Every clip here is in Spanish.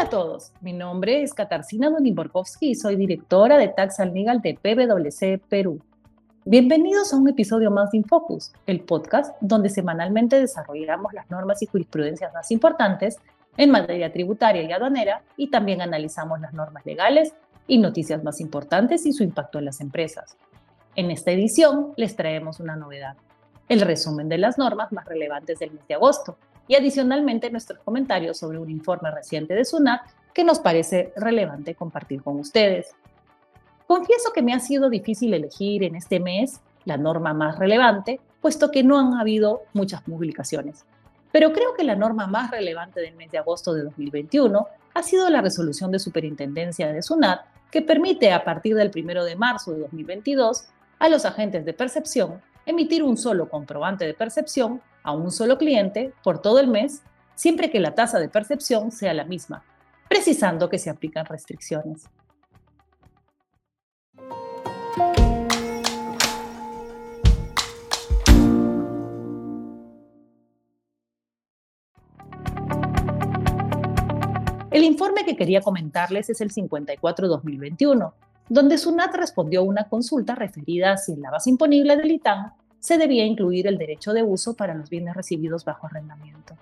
a todos, mi nombre es Katarzyna Donimborkowski y soy directora de Tax Legal de PwC Perú. Bienvenidos a un episodio más de Infocus, el podcast donde semanalmente desarrollamos las normas y jurisprudencias más importantes en materia tributaria y aduanera y también analizamos las normas legales y noticias más importantes y su impacto en las empresas. En esta edición les traemos una novedad, el resumen de las normas más relevantes del mes de agosto, y adicionalmente nuestros comentarios sobre un informe reciente de SUNAT que nos parece relevante compartir con ustedes. Confieso que me ha sido difícil elegir en este mes la norma más relevante, puesto que no han habido muchas publicaciones. Pero creo que la norma más relevante del mes de agosto de 2021 ha sido la resolución de superintendencia de SUNAT que permite a partir del 1 de marzo de 2022 a los agentes de percepción emitir un solo comprobante de percepción a un solo cliente por todo el mes, siempre que la tasa de percepción sea la misma, precisando que se aplican restricciones. El informe que quería comentarles es el 54-2021, donde SUNAT respondió a una consulta referida a si en la base imponible del ITAN se debía incluir el derecho de uso para los bienes recibidos bajo arrendamiento.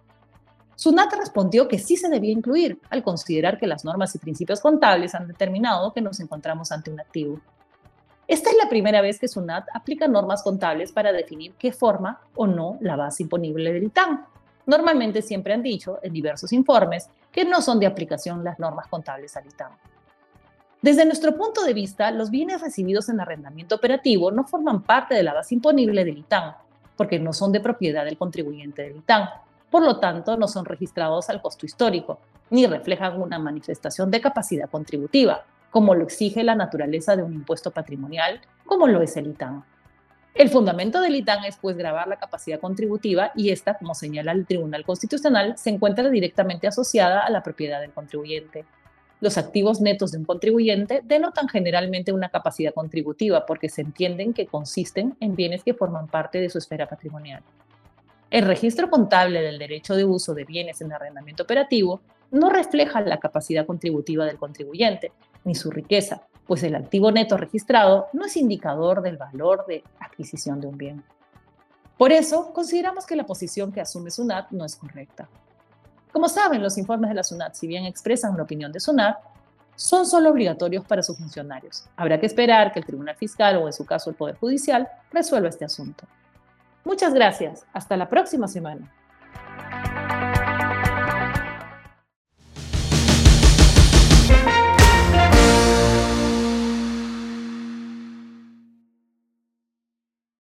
SUNAT respondió que sí se debía incluir, al considerar que las normas y principios contables han determinado que nos encontramos ante un activo. Esta es la primera vez que SUNAT aplica normas contables para definir qué forma o no la base imponible del ITAM. Normalmente siempre han dicho, en diversos informes, que no son de aplicación las normas contables al ITAM. Desde nuestro punto de vista, los bienes recibidos en arrendamiento operativo no forman parte de la base imponible del ITAN, porque no son de propiedad del contribuyente del ITAN. Por lo tanto, no son registrados al costo histórico, ni reflejan una manifestación de capacidad contributiva, como lo exige la naturaleza de un impuesto patrimonial, como lo es el ITAN. El fundamento del ITAN es pues grabar la capacidad contributiva y esta, como señala el Tribunal Constitucional, se encuentra directamente asociada a la propiedad del contribuyente. Los activos netos de un contribuyente denotan generalmente una capacidad contributiva porque se entienden que consisten en bienes que forman parte de su esfera patrimonial. El registro contable del derecho de uso de bienes en arrendamiento operativo no refleja la capacidad contributiva del contribuyente ni su riqueza, pues el activo neto registrado no es indicador del valor de adquisición de un bien. Por eso, consideramos que la posición que asume SUNAT no es correcta. Como saben, los informes de la SUNAT, si bien expresan la opinión de SUNAT, son solo obligatorios para sus funcionarios. Habrá que esperar que el Tribunal Fiscal o en su caso el Poder Judicial resuelva este asunto. Muchas gracias. Hasta la próxima semana.